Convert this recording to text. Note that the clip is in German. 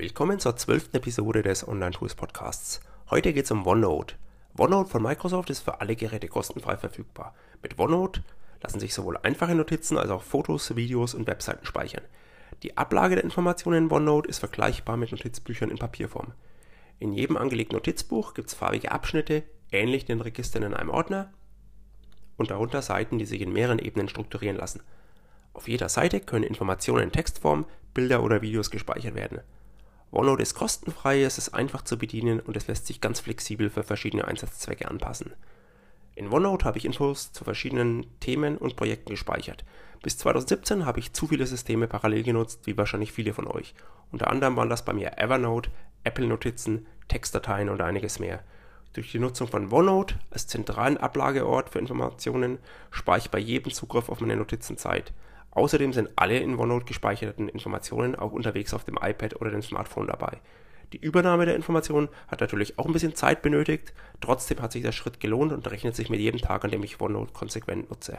Willkommen zur zwölften Episode des Online Tools Podcasts. Heute geht es um OneNote. OneNote von Microsoft ist für alle Geräte kostenfrei verfügbar. Mit OneNote lassen sich sowohl einfache Notizen als auch Fotos, Videos und Webseiten speichern. Die Ablage der Informationen in OneNote ist vergleichbar mit Notizbüchern in Papierform. In jedem angelegten Notizbuch gibt es farbige Abschnitte, ähnlich den Registern in einem Ordner, und darunter Seiten, die sich in mehreren Ebenen strukturieren lassen. Auf jeder Seite können Informationen in Textform, Bilder oder Videos gespeichert werden. OneNote ist kostenfrei, es ist einfach zu bedienen und es lässt sich ganz flexibel für verschiedene Einsatzzwecke anpassen. In OneNote habe ich Infos zu verschiedenen Themen und Projekten gespeichert. Bis 2017 habe ich zu viele Systeme parallel genutzt, wie wahrscheinlich viele von euch. Unter anderem waren das bei mir Evernote, Apple Notizen, Textdateien und einiges mehr. Durch die Nutzung von OneNote als zentralen Ablageort für Informationen spare ich bei jedem Zugriff auf meine Notizen Zeit. Außerdem sind alle in OneNote gespeicherten Informationen auch unterwegs auf dem iPad oder dem Smartphone dabei. Die Übernahme der Informationen hat natürlich auch ein bisschen Zeit benötigt, trotzdem hat sich der Schritt gelohnt und rechnet sich mit jedem Tag, an dem ich OneNote konsequent nutze.